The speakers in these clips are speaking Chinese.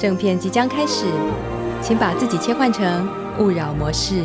正片即将开始，请把自己切换成勿扰模式。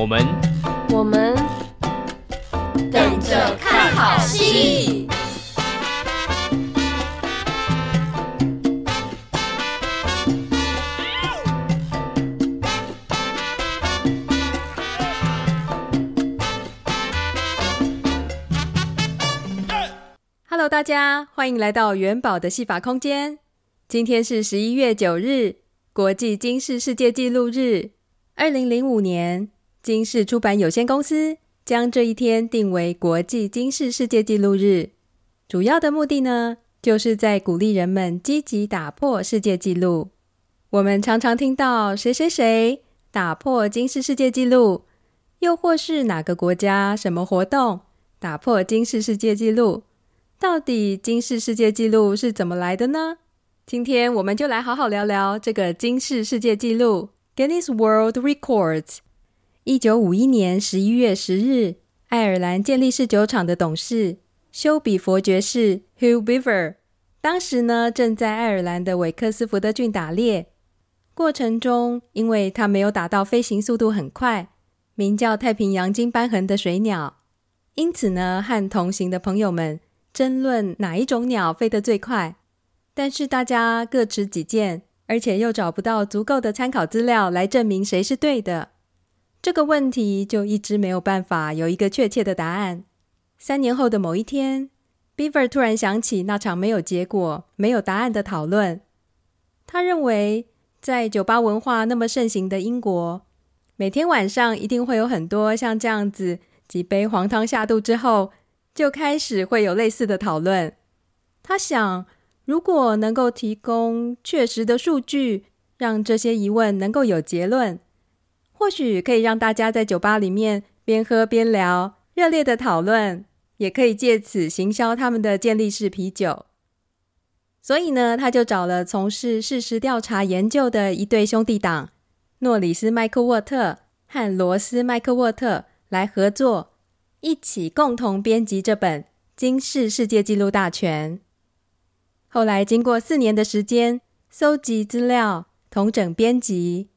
我们，我们等着看好戏。大家欢迎来到元宝的戏法空间。今天是十一月九日，国际金氏世界纪录日。二零零五年，金氏出版有限公司将这一天定为国际金氏世界纪录日。主要的目的呢，就是在鼓励人们积极打破世界纪录。我们常常听到谁谁谁打破金氏世界纪录，又或是哪个国家什么活动打破金氏世界纪录。到底金氏世界纪录是怎么来的呢？今天我们就来好好聊聊这个金氏世界纪录 （Guinness World Records）。一九五一年十一月十日，爱尔兰健力士酒厂的董事休比佛爵士 （Hugh Beaver） 当时呢正在爱尔兰的韦克斯福德郡打猎，过程中因为他没有打到飞行速度很快、名叫太平洋金斑痕的水鸟，因此呢和同行的朋友们。争论哪一种鸟飞得最快，但是大家各持己见，而且又找不到足够的参考资料来证明谁是对的。这个问题就一直没有办法有一个确切的答案。三年后的某一天，Beaver 突然想起那场没有结果、没有答案的讨论。他认为，在酒吧文化那么盛行的英国，每天晚上一定会有很多像这样子几杯黄汤下肚之后。就开始会有类似的讨论。他想，如果能够提供确实的数据，让这些疑问能够有结论，或许可以让大家在酒吧里面边喝边聊，热烈的讨论，也可以借此行销他们的健力士啤酒。所以呢，他就找了从事事实调查研究的一对兄弟党，诺里斯·麦克沃特和罗斯·麦克沃特来合作。一起共同编辑这本《今世世界纪录大全》。后来经过四年的时间，搜集资料、统整编辑，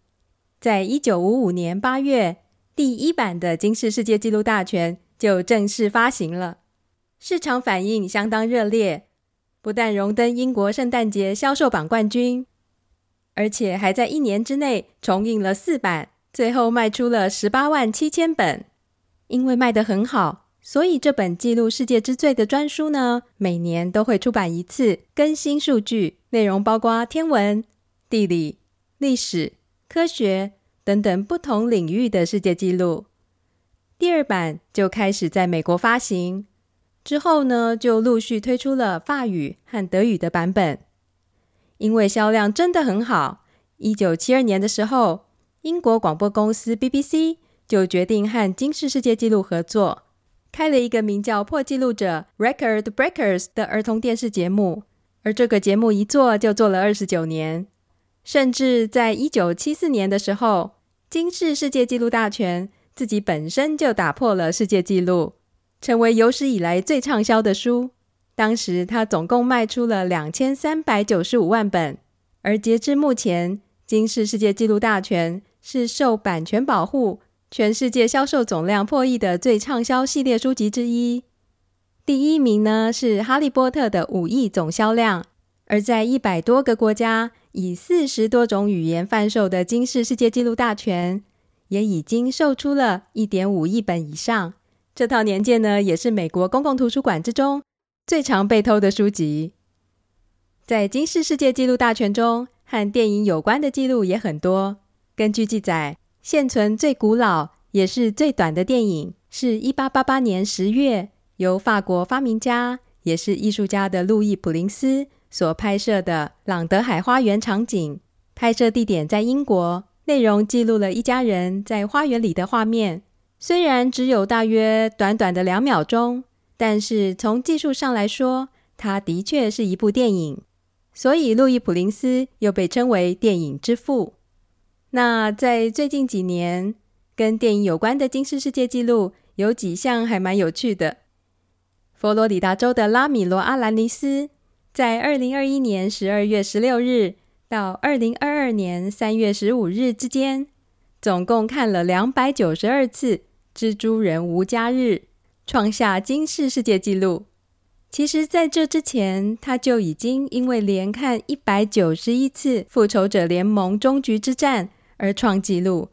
在一九五五年八月，第一版的《金氏世界纪录大全》就正式发行了，市场反应相当热烈，不但荣登英国圣诞节销售榜冠军，而且还在一年之内重印了四版，最后卖出了十八万七千本。因为卖得很好，所以这本记录世界之最的专书呢，每年都会出版一次，更新数据，内容包括天文、地理、历史、科学等等不同领域的世界纪录。第二版就开始在美国发行，之后呢，就陆续推出了法语和德语的版本。因为销量真的很好，一九七二年的时候，英国广播公司 BBC。就决定和金氏世界纪录合作，开了一个名叫《破纪录者 Record Breakers》的儿童电视节目。而这个节目一做就做了二十九年，甚至在一九七四年的时候，金氏世界纪录大全自己本身就打破了世界纪录，成为有史以来最畅销的书。当时它总共卖出了两千三百九十五万本，而截至目前，金氏世界纪录大全是受版权保护。全世界销售总量破亿的最畅销系列书籍之一，第一名呢是《哈利波特》的五亿总销量，而在一百多个国家以四十多种语言贩售的《金氏世界纪录大全》，也已经售出了一点五亿本以上。这套年鉴呢，也是美国公共图书馆之中最常被偷的书籍。在《金氏世界纪录大全》中，和电影有关的记录也很多。根据记载，现存最古老也是最短的电影，是一八八八年十月由法国发明家也是艺术家的路易普林斯所拍摄的朗德海花园场景。拍摄地点在英国，内容记录了一家人在花园里的画面。虽然只有大约短短的两秒钟，但是从技术上来说，它的确是一部电影。所以路易普林斯又被称为电影之父。那在最近几年，跟电影有关的金氏世界纪录有几项还蛮有趣的。佛罗里达州的拉米罗阿兰尼斯，在二零二一年十二月十六日到二零二二年三月十五日之间，总共看了两百九十二次《蜘蛛人无家日》，创下金氏世界纪录。其实，在这之前，他就已经因为连看一百九十一次《复仇者联盟：终局之战》。而创纪录，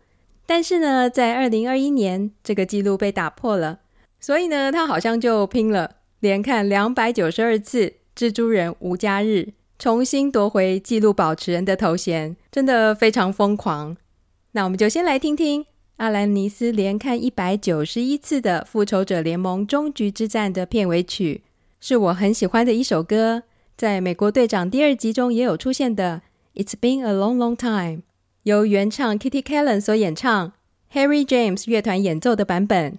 但是呢，在二零二一年，这个纪录被打破了，所以呢，他好像就拼了，连看两百九十二次《蜘蛛人无家日》，重新夺回纪录保持人的头衔，真的非常疯狂。那我们就先来听听阿兰尼斯连看一百九十一次的《复仇者联盟：终局之战》的片尾曲，是我很喜欢的一首歌，在《美国队长》第二集中也有出现的《It's Been a Long Long Time》。由原唱 Kitty Kallen 所演唱，Harry James 乐团演奏的版本。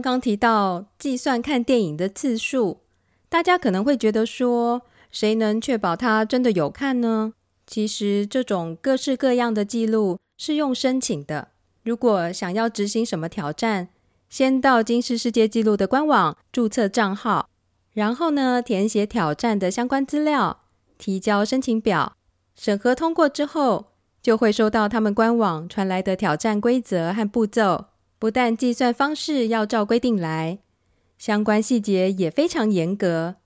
刚刚提到计算看电影的次数，大家可能会觉得说，谁能确保他真的有看呢？其实这种各式各样的记录是用申请的。如果想要执行什么挑战，先到金氏世界纪录的官网注册账号，然后呢，填写挑战的相关资料，提交申请表，审核通过之后，就会收到他们官网传来的挑战规则和步骤。不但计算方式要照规定来，相关细节也非常严格。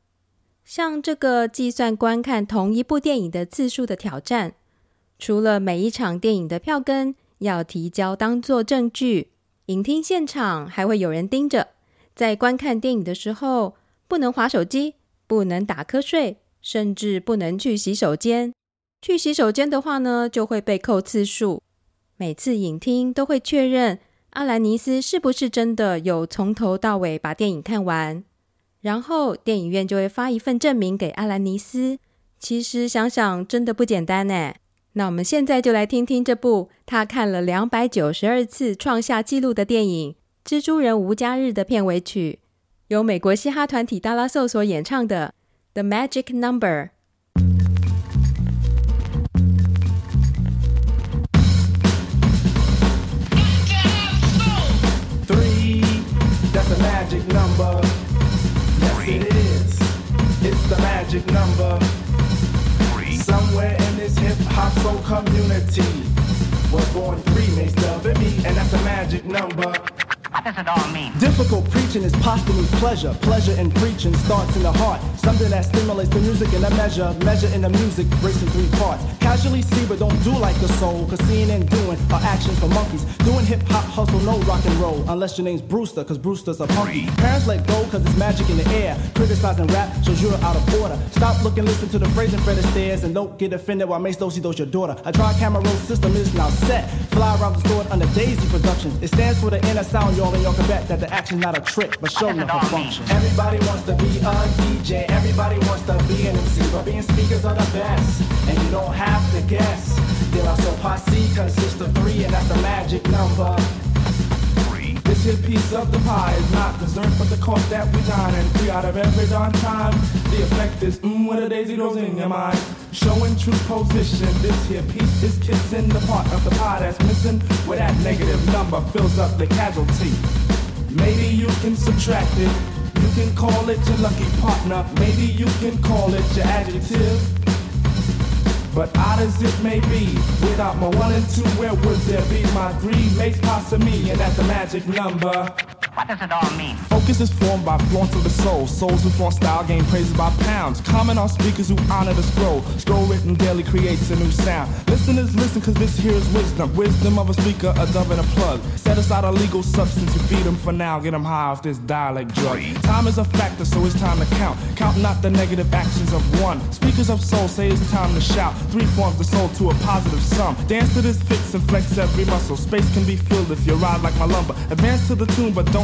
像这个计算观看同一部电影的次数的挑战，除了每一场电影的票根要提交当作证据，影厅现场还会有人盯着，在观看电影的时候不能划手机，不能打瞌睡，甚至不能去洗手间。去洗手间的话呢，就会被扣次数。每次影厅都会确认。阿兰尼斯是不是真的有从头到尾把电影看完？然后电影院就会发一份证明给阿兰尼斯。其实想想真的不简单呢。那我们现在就来听听这部他看了两百九十二次创下纪录的电影《蜘蛛人无家日》的片尾曲，由美国嘻哈团体达拉兽所演唱的《The Magic Number》。magic number. Somewhere in this hip hop soul community was born three made love and me, and that's a magic number. What does it all mean? Difficult preaching is posthumous pleasure. Pleasure in preaching starts in the heart. Something that stimulates the music in a measure. Measure in the music breaks in three parts. Casually see, but don't do like the soul. Cause seeing and doing are actions for monkeys. Doing hip hop, hustle, no rock and roll. Unless your name's Brewster, cause Brewster's a punky. Parents let go cause it's magic in the air. Criticizing rap shows you're out of order. Stop looking, listen to the phrase in Fred Astaire. And don't get offended while Mace Dosey does your daughter. A dry camera roll system is now set. Fly around the store under Daisy Productions. It stands for the inner sound, and y'all can bet that the action's not a trick, but show enough a function. Everybody wants to be a DJ. Everybody wants to be an MC, but being speakers are the best. And you don't have to guess. De La Soul Posse consists of three, and that's the magic number. This piece of the pie is not dessert, but the cost that we dine. And three out of every darn time, the effect is mmm, what a daisy goes in your mind. Showing true position, this here piece is kissing the part of the pie that's missing, where that negative number fills up the casualty. Maybe you can subtract it. You can call it your lucky partner. Maybe you can call it your adjective. But odd as it may be, without my one and two, where would there be my three makes possible me, and that's the magic number. What does it all mean? Focus is formed by flaunt of the soul. Souls who flaunt style gain praises by pounds. Comment on speakers who honor the scroll. Scroll written daily creates a new sound. Listeners listen cause this here is wisdom. Wisdom of a speaker, a dove and a plug. Set aside a legal substance, you feed them for now. Get them high off this dialect drug. Time is a factor, so it's time to count. Count not the negative actions of one. Speakers of soul say it's time to shout. Three forms the soul to a positive sum. Dance to this fix and flex every muscle. Space can be filled if you ride like my lumber. Advance to the tune, but don't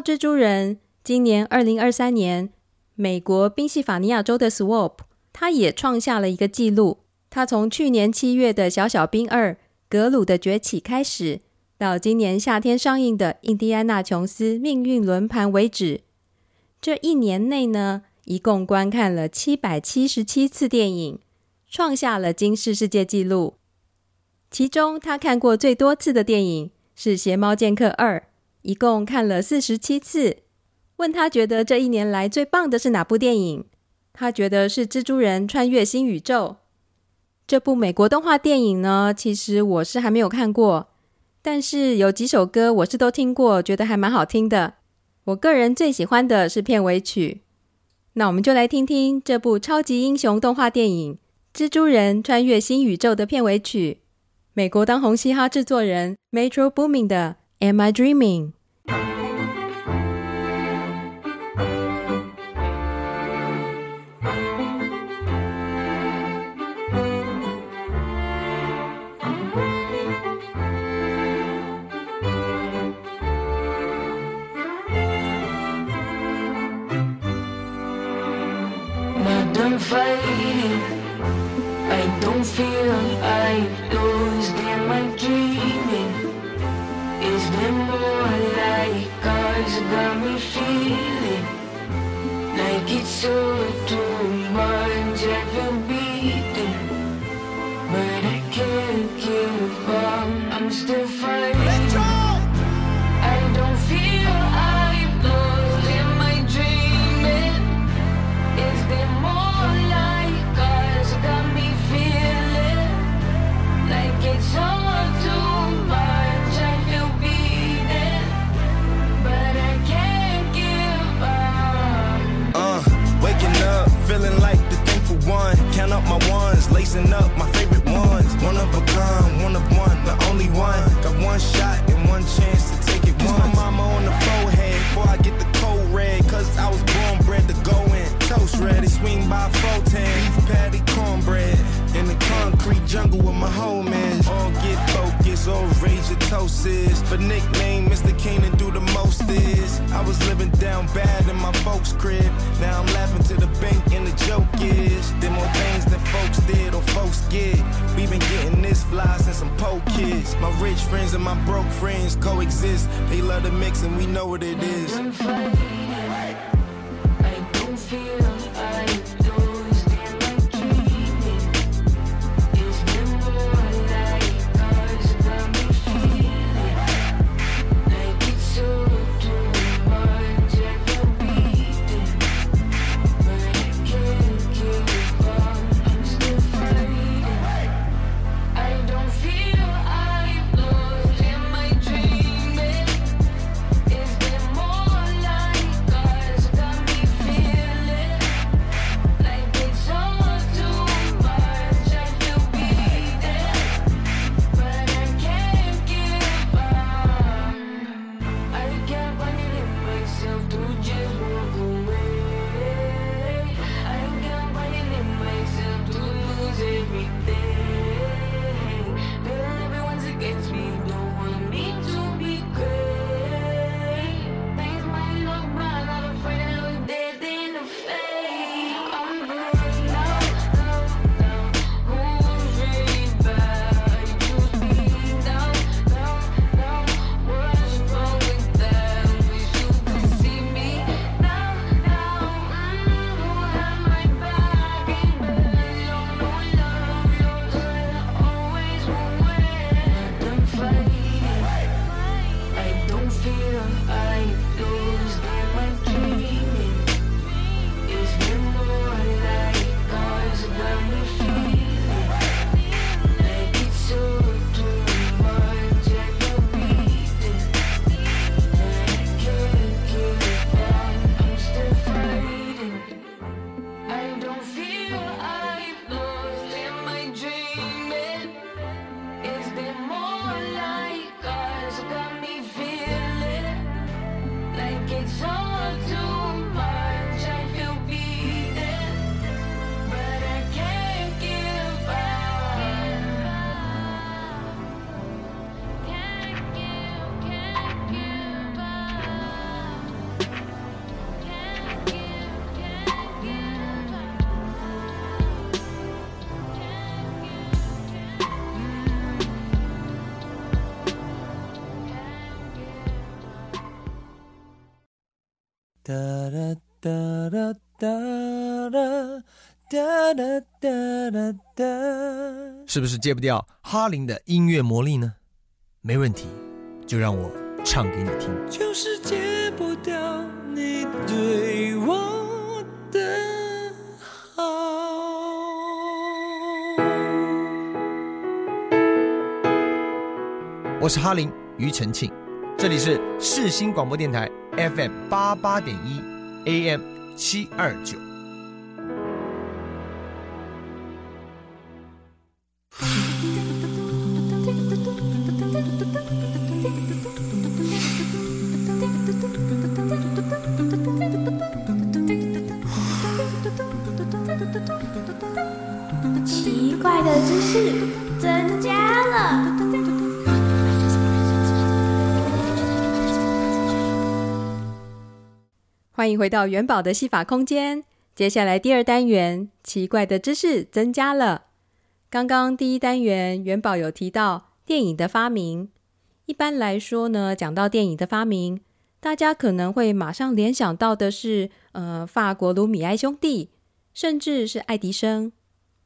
蜘蛛人，今年二零二三年，美国宾夕法尼亚州的 Swope，他也创下了一个纪录。他从去年七月的《小小兵二：格鲁的崛起》开始，到今年夏天上映的《印第安纳琼斯命运轮盘》为止，这一年内呢，一共观看了七百七十七次电影，创下了金氏世界纪录。其中，他看过最多次的电影是《邪猫剑客二》。一共看了四十七次。问他觉得这一年来最棒的是哪部电影？他觉得是《蜘蛛人穿越新宇宙》。这部美国动画电影呢，其实我是还没有看过，但是有几首歌我是都听过，觉得还蛮好听的。我个人最喜欢的是片尾曲。那我们就来听听这部超级英雄动画电影《蜘蛛人穿越新宇宙》的片尾曲，美国当红嘻哈制作人 Metro Boomin 的。Am I dreaming? I don't feel I lost. Yes. Toast is. For nickname, Mr. Keenan do the most is. I was living down bad in my folks' crib. Now I'm laughing to the bank and the joke is. Did more things than folks did or folks get. We been getting this fly since some po kids. My rich friends and my broke friends coexist. They love the mix and we know what it is. 是不是戒不掉哈林的音乐魔力呢？没问题，就让我唱给你听。就是戒不掉你对我的好。我是哈林庾澄庆，这里是世新广播电台 FM 八八点一 AM 七二九。回到元宝的戏法空间。接下来第二单元，奇怪的知识增加了。刚刚第一单元，元宝有提到电影的发明。一般来说呢，讲到电影的发明，大家可能会马上联想到的是，呃，法国卢米埃兄弟，甚至是爱迪生。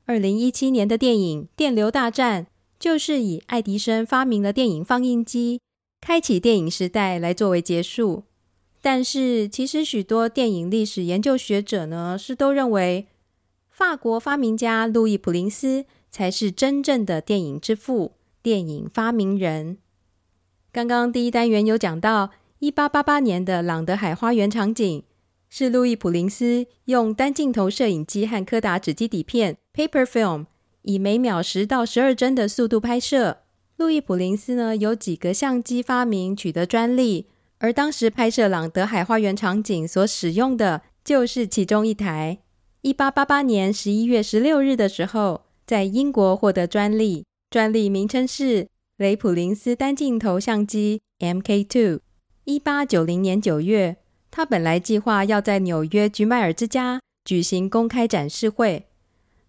二零一七年的电影《电流大战》，就是以爱迪生发明了电影放映机，开启电影时代来作为结束。但是，其实许多电影历史研究学者呢，是都认为法国发明家路易普林斯才是真正的电影之父、电影发明人。刚刚第一单元有讲到，一八八八年的朗德海花园场景是路易普林斯用单镜头摄影机和柯达纸基底片 （paper film） 以每秒十到十二帧的速度拍摄。路易普林斯呢，有几个相机发明取得专利。而当时拍摄朗德海花园场景所使用的就是其中一台。一八八八年十一月十六日的时候，在英国获得专利，专利名称是雷普林斯单镜头相机 MK2。一八九零年九月，他本来计划要在纽约菊麦尔之家举行公开展示会，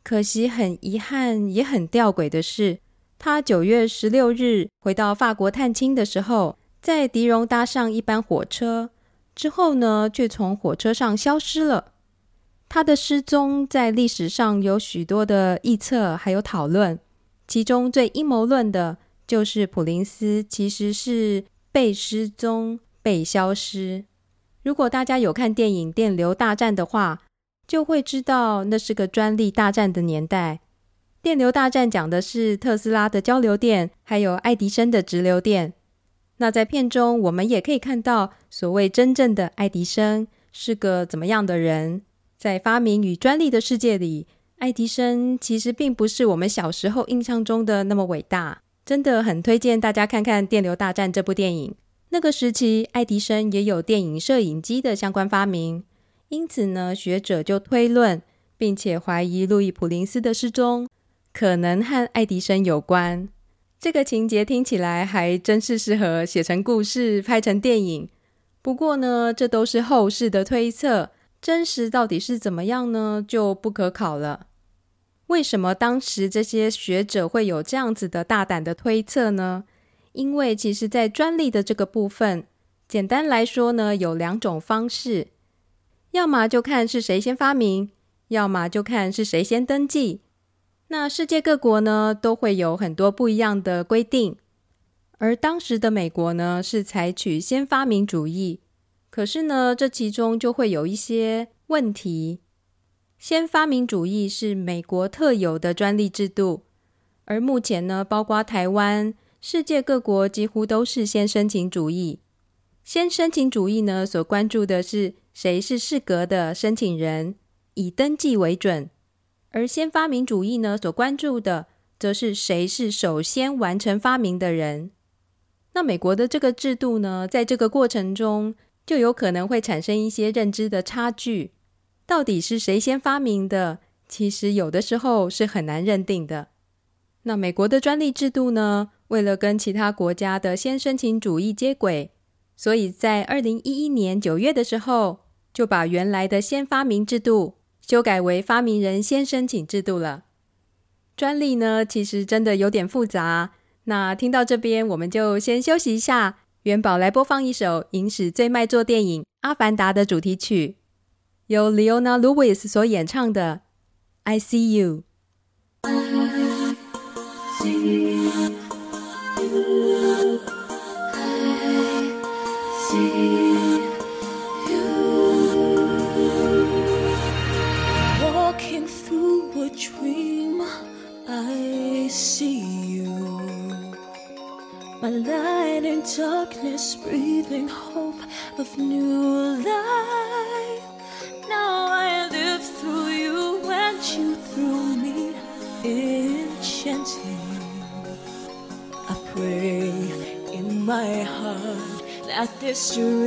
可惜很遗憾也很吊诡的是，他九月十六日回到法国探亲的时候。在迪荣搭上一班火车之后呢，却从火车上消失了。他的失踪在历史上有许多的臆测，还有讨论。其中最阴谋论的就是普林斯其实是被失踪、被消失。如果大家有看电影《电流大战》的话，就会知道那是个专利大战的年代。《电流大战》讲的是特斯拉的交流电，还有爱迪生的直流电。那在片中，我们也可以看到，所谓真正的爱迪生是个怎么样的人？在发明与专利的世界里，爱迪生其实并不是我们小时候印象中的那么伟大。真的很推荐大家看看《电流大战》这部电影。那个时期，爱迪生也有电影摄影机的相关发明，因此呢，学者就推论，并且怀疑路易普林斯的失踪可能和爱迪生有关。这个情节听起来还真是适合写成故事、拍成电影。不过呢，这都是后世的推测，真实到底是怎么样呢？就不可考了。为什么当时这些学者会有这样子的大胆的推测呢？因为其实，在专利的这个部分，简单来说呢，有两种方式：要么就看是谁先发明，要么就看是谁先登记。那世界各国呢，都会有很多不一样的规定，而当时的美国呢，是采取先发明主义。可是呢，这其中就会有一些问题。先发明主义是美国特有的专利制度，而目前呢，包括台湾，世界各国几乎都是先申请主义。先申请主义呢，所关注的是谁是适格的申请人，以登记为准。而先发明主义呢，所关注的则是谁是首先完成发明的人。那美国的这个制度呢，在这个过程中就有可能会产生一些认知的差距。到底是谁先发明的？其实有的时候是很难认定的。那美国的专利制度呢，为了跟其他国家的先申请主义接轨，所以在二零一一年九月的时候，就把原来的先发明制度。修改为发明人先申请制度了。专利呢，其实真的有点复杂。那听到这边，我们就先休息一下。元宝来播放一首影史最卖座电影《阿凡达》的主题曲，由 Leona Lewis 所演唱的 I See You。History.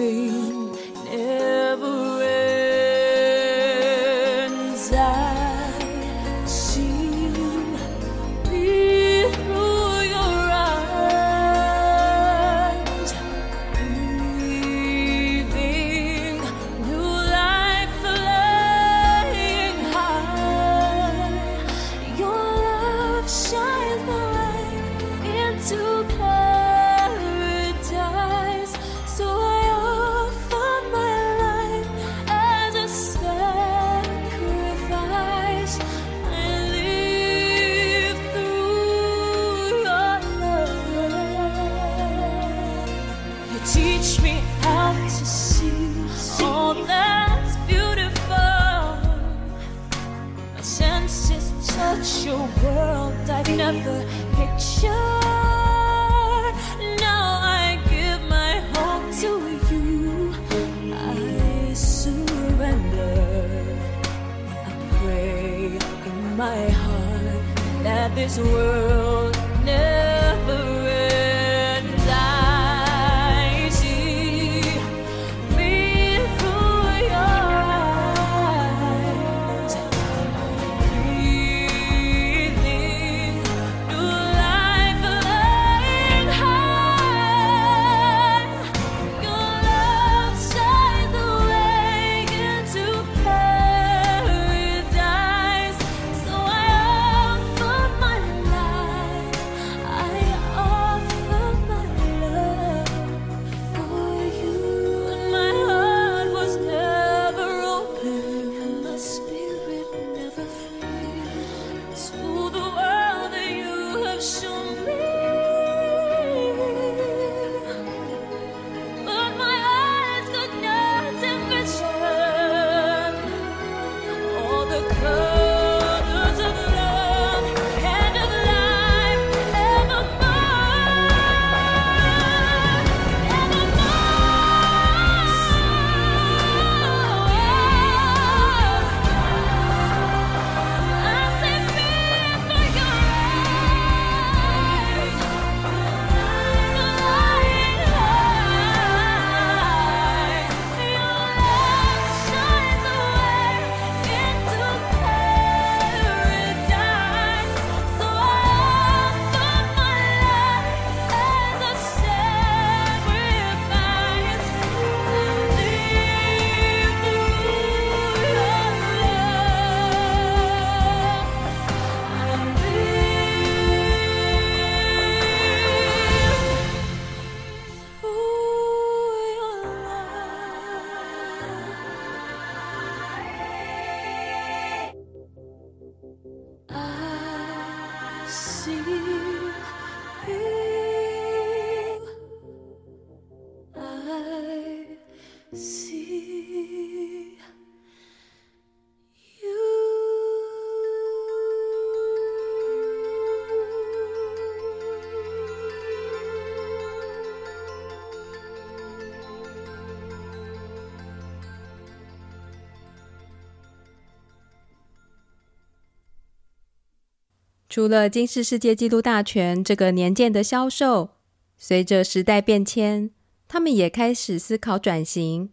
除了金氏世界纪录大全这个年鉴的销售随着时代变迁他们也开始思考转型。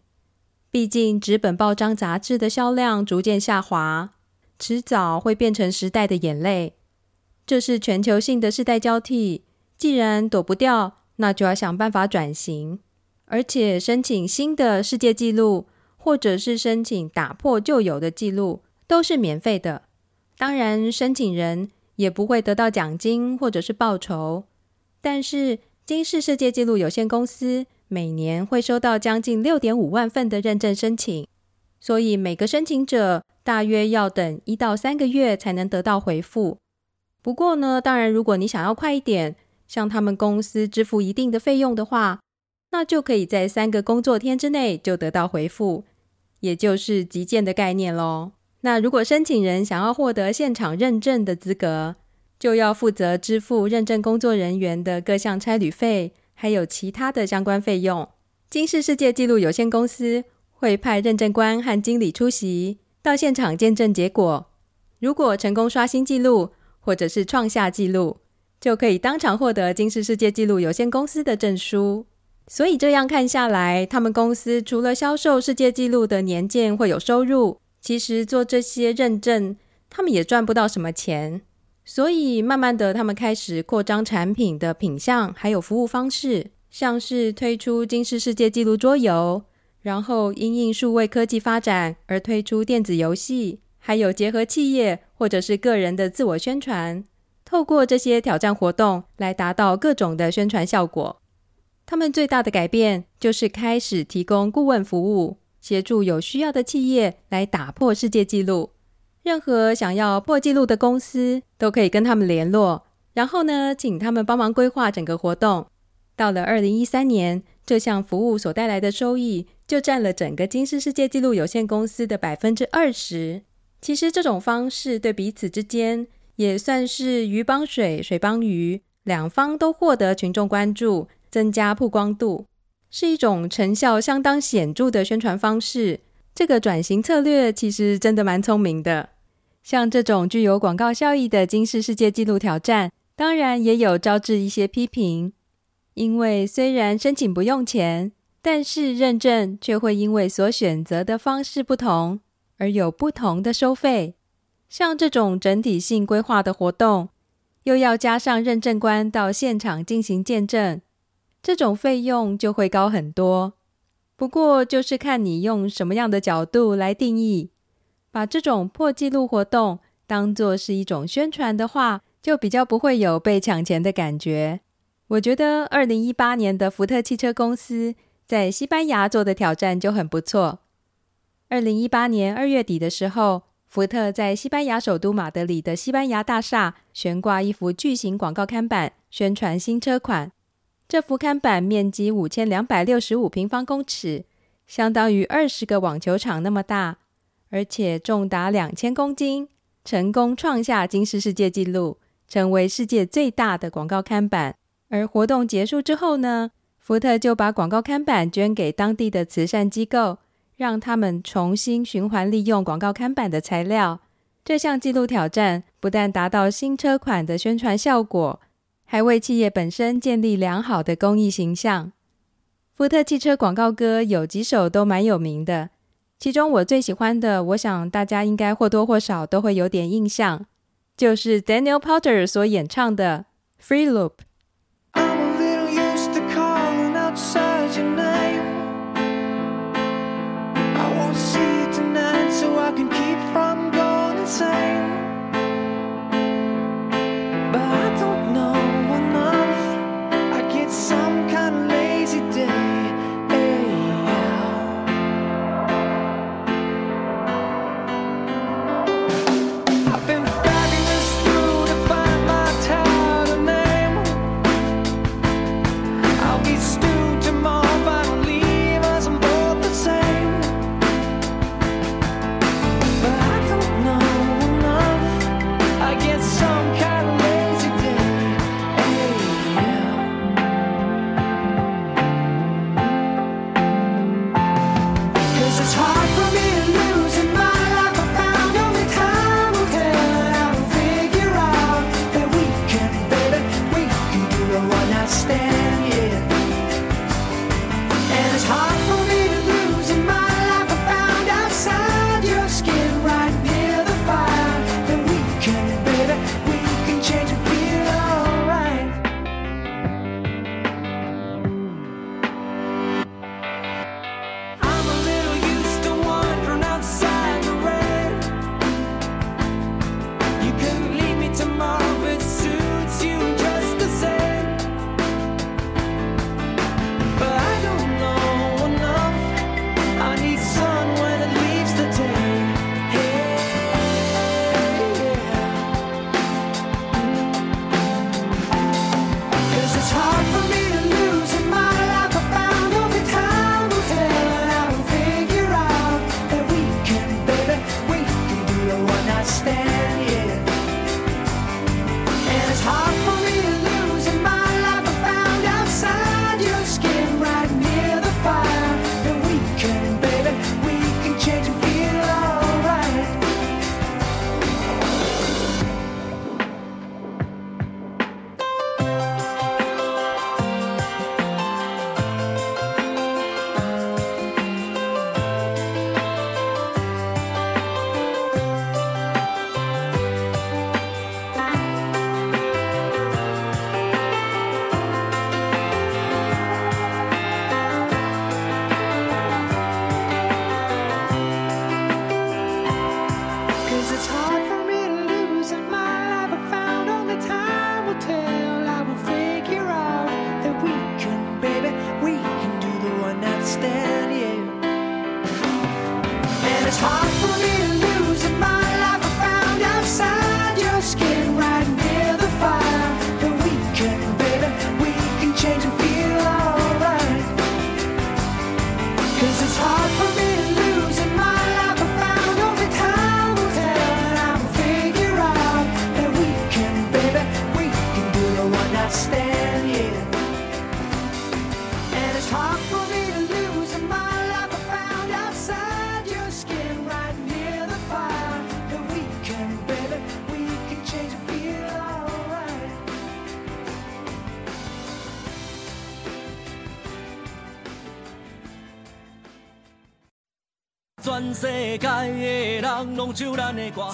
毕竟纸本报章杂志的销量逐渐下滑迟早会变成时代的眼泪。这是全球性的世代交替既然躲不掉那就要想办法转型。而且申请新的世界纪录或者是申请打破旧有的记录都是免费的。当然申请人也不会得到奖金或者是报酬但是金氏世界纪录有限公司每年会收到将近六点五万份的认证申请所以每个申请者大约要等一到三个月才能得到回复。不过呢当然如果你想要快一点向他们公司支付一定的费用的话那就可以在三个工作天之内就得到回复也就是急件的概念喽那如果申请人想要获得现场认证的资格，就要负责支付认证工作人员的各项差旅费，还有其他的相关费用。金氏世界纪录有限公司会派认证官和经理出席到现场见证结果。如果成功刷新纪录，或者是创下纪录，就可以当场获得金氏世界纪录有限公司的证书。所以这样看下来，他们公司除了销售世界纪录的年鉴会有收入。其实做这些认证，他们也赚不到什么钱，所以慢慢的，他们开始扩张产品的品项，还有服务方式，像是推出金氏世界纪录桌游，然后因应数位科技发展而推出电子游戏，还有结合企业或者是个人的自我宣传，透过这些挑战活动来达到各种的宣传效果。他们最大的改变就是开始提供顾问服务。协助有需要的企业来打破世界纪录，任何想要破纪录的公司都可以跟他们联络，然后呢，请他们帮忙规划整个活动。到了二零一三年，这项服务所带来的收益就占了整个金氏世界纪录有限公司的百分之二十。其实这种方式对彼此之间也算是鱼帮水，水帮鱼，两方都获得群众关注，增加曝光度。是一种成效相当显著的宣传方式。这个转型策略其实真的蛮聪明的。像这种具有广告效益的金氏世界纪录挑战，当然也有招致一些批评。因为虽然申请不用钱，但是认证却会因为所选择的方式不同而有不同的收费。像这种整体性规划的活动，又要加上认证官到现场进行见证。这种费用就会高很多，不过就是看你用什么样的角度来定义。把这种破纪录活动当做是一种宣传的话，就比较不会有被抢钱的感觉。我觉得二零一八年的福特汽车公司在西班牙做的挑战就很不错。二零一八年二月底的时候，福特在西班牙首都马德里的西班牙大厦悬挂一幅巨型广告看板，宣传新车款。这幅看板面积五千两百六十五平方公尺，相当于二十个网球场那么大，而且重达两千公斤，成功创下金氏世界纪录，成为世界最大的广告看板。而活动结束之后呢，福特就把广告看板捐给当地的慈善机构，让他们重新循环利用广告看板的材料。这项纪录挑战不但达到新车款的宣传效果。还为企业本身建立良好的公益形象。福特汽车广告歌有几首都蛮有名的，其中我最喜欢的，我想大家应该或多或少都会有点印象，就是 Daniel Potter 所演唱的《Free Loop》。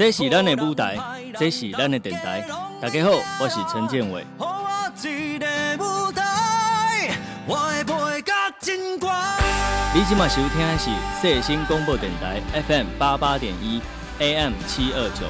这是咱的舞台，这是咱的电台。大家好，我是陈建伟。你今晚收听的是世新广播电台 FM 八八点一 AM 七二九。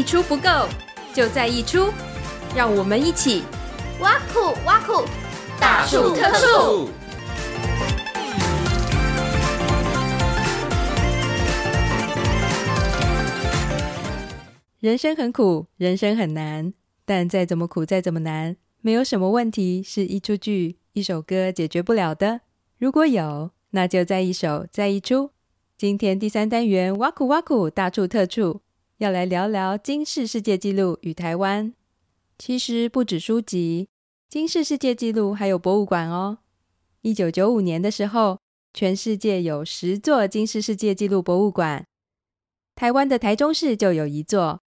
一出不够，就再一出，让我们一起挖苦挖苦，大触特触。人生很苦，人生很难，但再怎么苦，再怎么难，没有什么问题是一出剧、一首歌解决不了的。如果有，那就再一首，再一出。今天第三单元，挖苦挖苦，大处特触。要来聊聊金氏世界纪录与台湾。其实不止书籍，金氏世界纪录还有博物馆哦。一九九五年的时候，全世界有十座金氏世界纪录博物馆，台湾的台中市就有一座。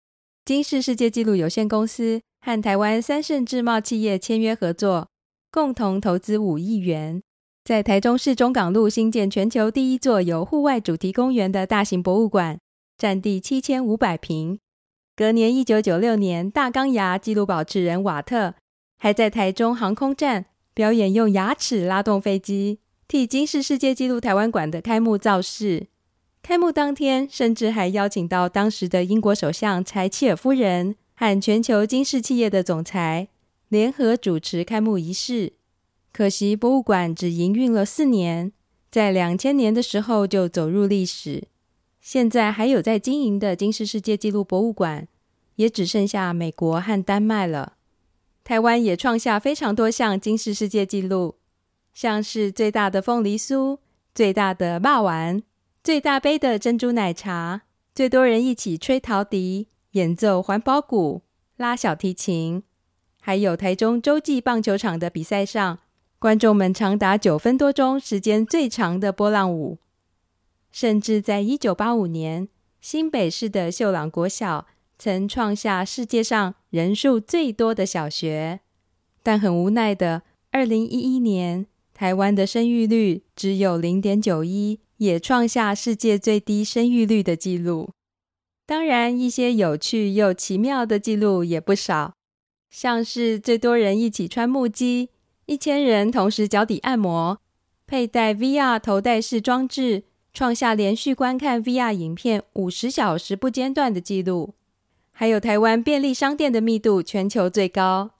金氏世界纪录有限公司和台湾三盛制贸企业签约合作，共同投资五亿元，在台中市中港路新建全球第一座有户外主题公园的大型博物馆。占地七千五百平。隔年，一九九六年，大钢牙纪录保持人瓦特还在台中航空站表演用牙齿拉动飞机，替金氏世界纪录台湾馆的开幕造势。开幕当天，甚至还邀请到当时的英国首相柴契尔夫人和全球金氏企业的总裁联合主持开幕仪式。可惜，博物馆只营运了四年，在两千年的时候就走入历史。现在还有在经营的金氏世界纪录博物馆，也只剩下美国和丹麦了。台湾也创下非常多项金氏世界纪录，像是最大的凤梨酥、最大的霸丸、最大杯的珍珠奶茶、最多人一起吹陶笛、演奏环保鼓、拉小提琴，还有台中洲际棒球场的比赛上，观众们长达九分多钟时间最长的波浪舞。甚至在一九八五年，新北市的秀朗国小曾创下世界上人数最多的小学。但很无奈的，二零一一年，台湾的生育率只有零点九一，也创下世界最低生育率的记录。当然，一些有趣又奇妙的记录也不少，像是最多人一起穿木屐，一千人同时脚底按摩，佩戴 VR 头戴式装置。创下连续观看 VR 影片五十小时不间断的纪录，还有台湾便利商店的密度全球最高。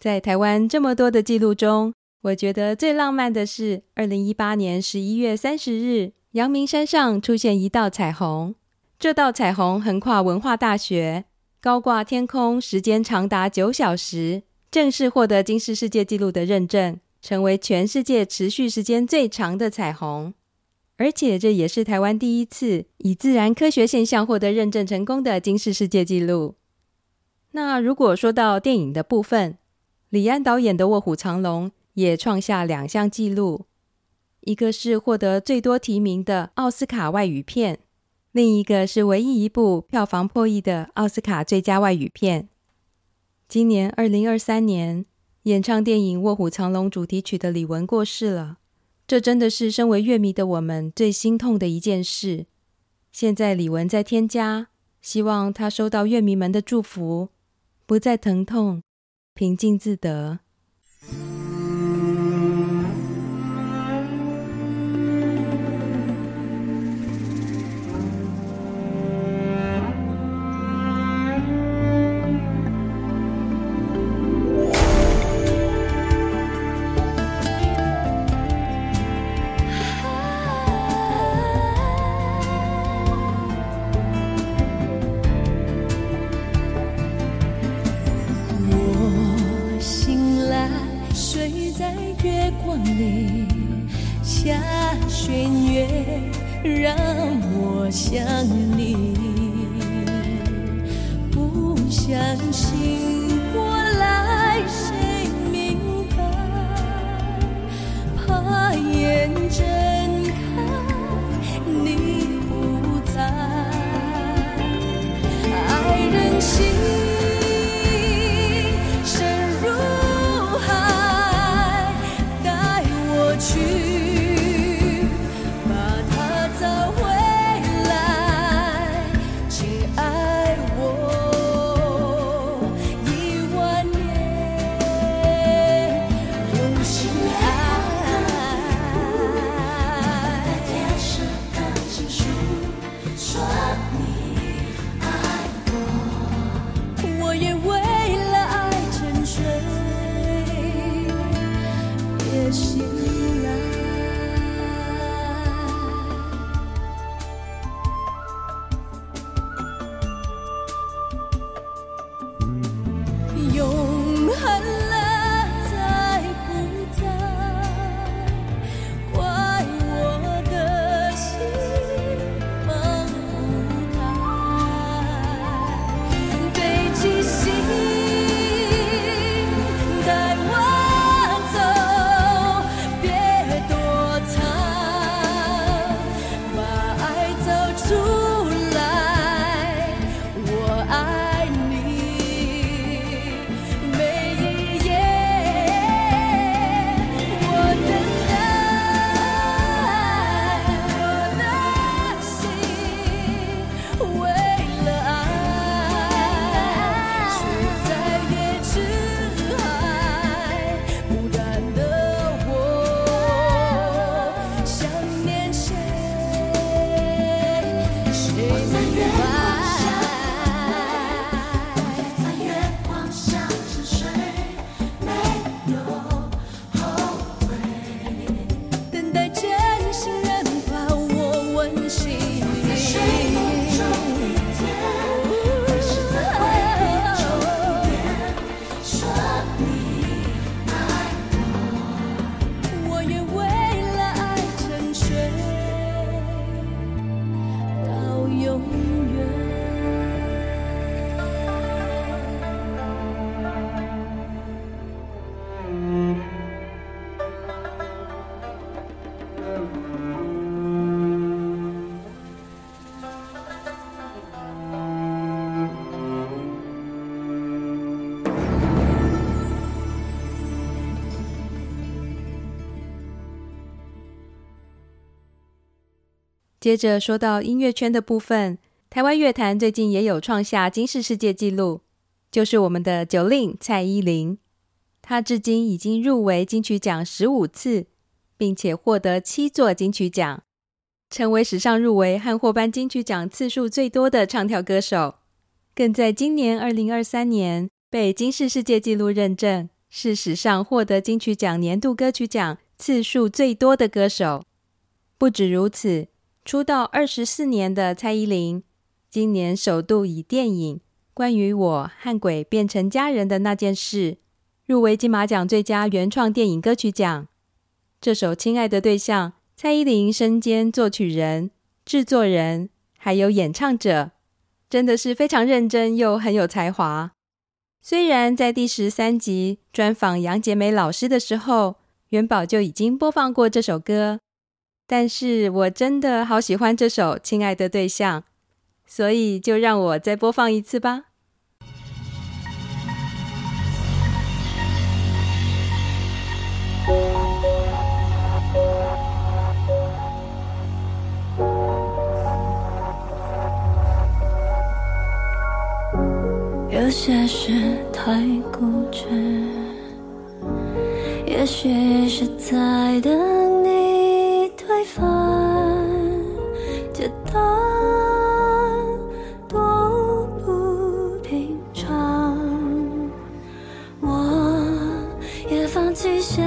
在台湾这么多的纪录中，我觉得最浪漫的是二零一八年十一月三十日，阳明山上出现一道彩虹。这道彩虹横跨文化大学，高挂天空，时间长达九小时，正式获得金氏世界纪录的认证，成为全世界持续时间最长的彩虹。而且这也是台湾第一次以自然科学现象获得认证成功的金氏世界纪录。那如果说到电影的部分，李安导演的《卧虎藏龙》也创下两项纪录，一个是获得最多提名的奥斯卡外语片，另一个是唯一一部票房破亿的奥斯卡最佳外语片。今年二零二三年，演唱电影《卧虎藏龙》主题曲的李玟过世了。这真的是身为乐迷的我们最心痛的一件事。现在李玟在添加，希望她收到乐迷们的祝福，不再疼痛，平静自得。接着说到音乐圈的部分，台湾乐坛最近也有创下金氏世界纪录，就是我们的 Jolin 蔡依林。她至今已经入围金曲奖十五次，并且获得七座金曲奖，成为史上入围和获颁金曲奖次数最多的唱跳歌手。更在今年二零二三年被金氏世界纪录认证，是史上获得金曲奖年度歌曲奖次数最多的歌手。不止如此。出道二十四年的蔡依林，今年首度以电影《关于我和鬼变成家人的那件事》入围金马奖最佳原创电影歌曲奖。这首《亲爱的对象》，蔡依林身兼作曲人、制作人，还有演唱者，真的是非常认真又很有才华。虽然在第十三集专访杨洁梅老师的时候，元宝就已经播放过这首歌。但是我真的好喜欢这首《亲爱的对象》，所以就让我再播放一次吧。有些事太固执，也许是在等你。推翻街道多不平常，我也放弃些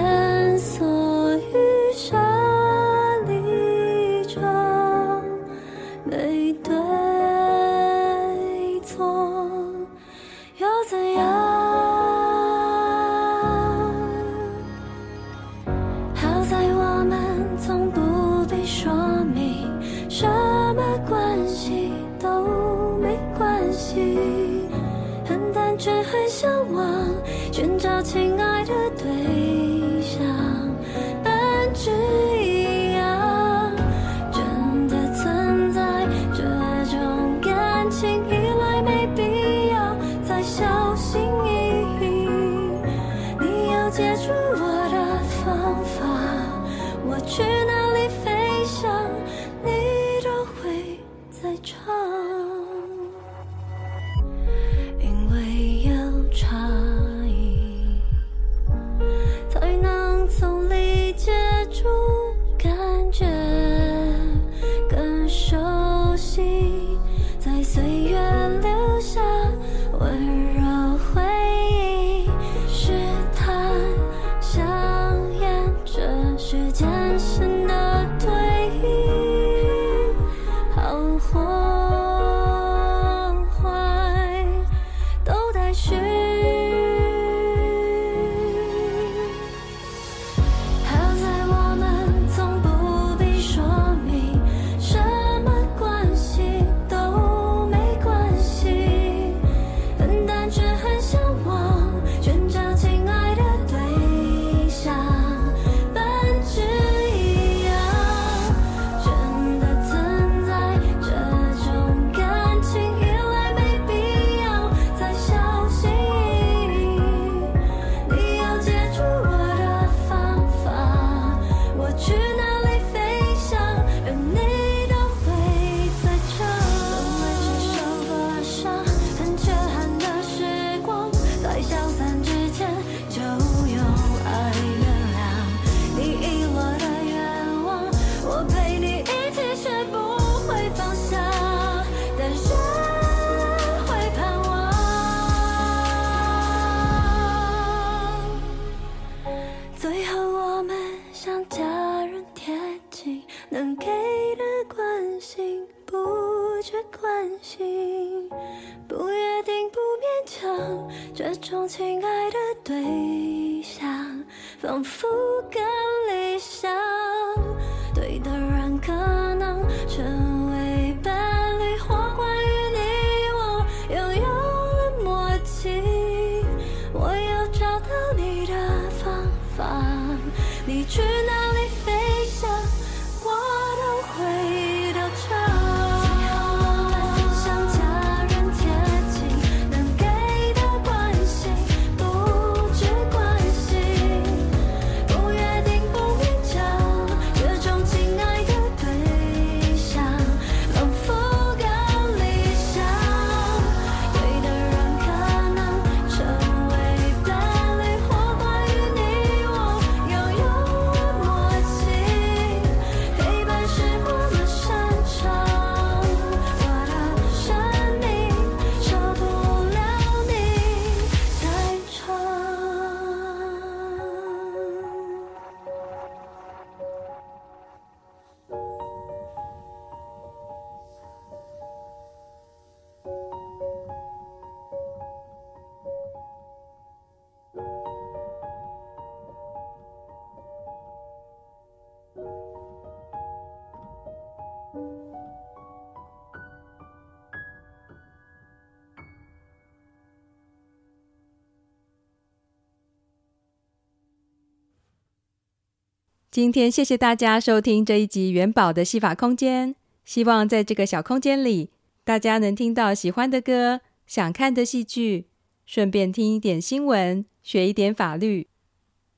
今天谢谢大家收听这一集元宝的戏法空间，希望在这个小空间里，大家能听到喜欢的歌、想看的戏剧，顺便听一点新闻，学一点法律。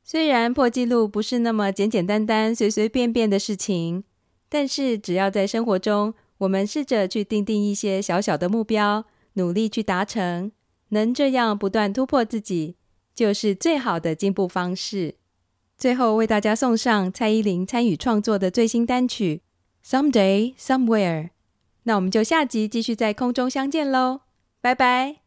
虽然破纪录不是那么简简单单、随随便便的事情，但是只要在生活中，我们试着去定定一些小小的目标，努力去达成，能这样不断突破自己，就是最好的进步方式。最后为大家送上蔡依林参与创作的最新单曲《Someday Somewhere》。那我们就下集继续在空中相见喽，拜拜。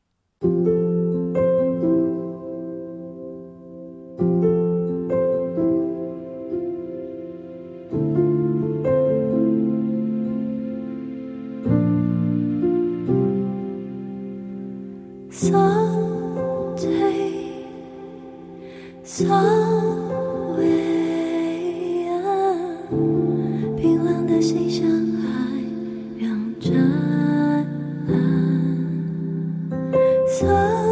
曾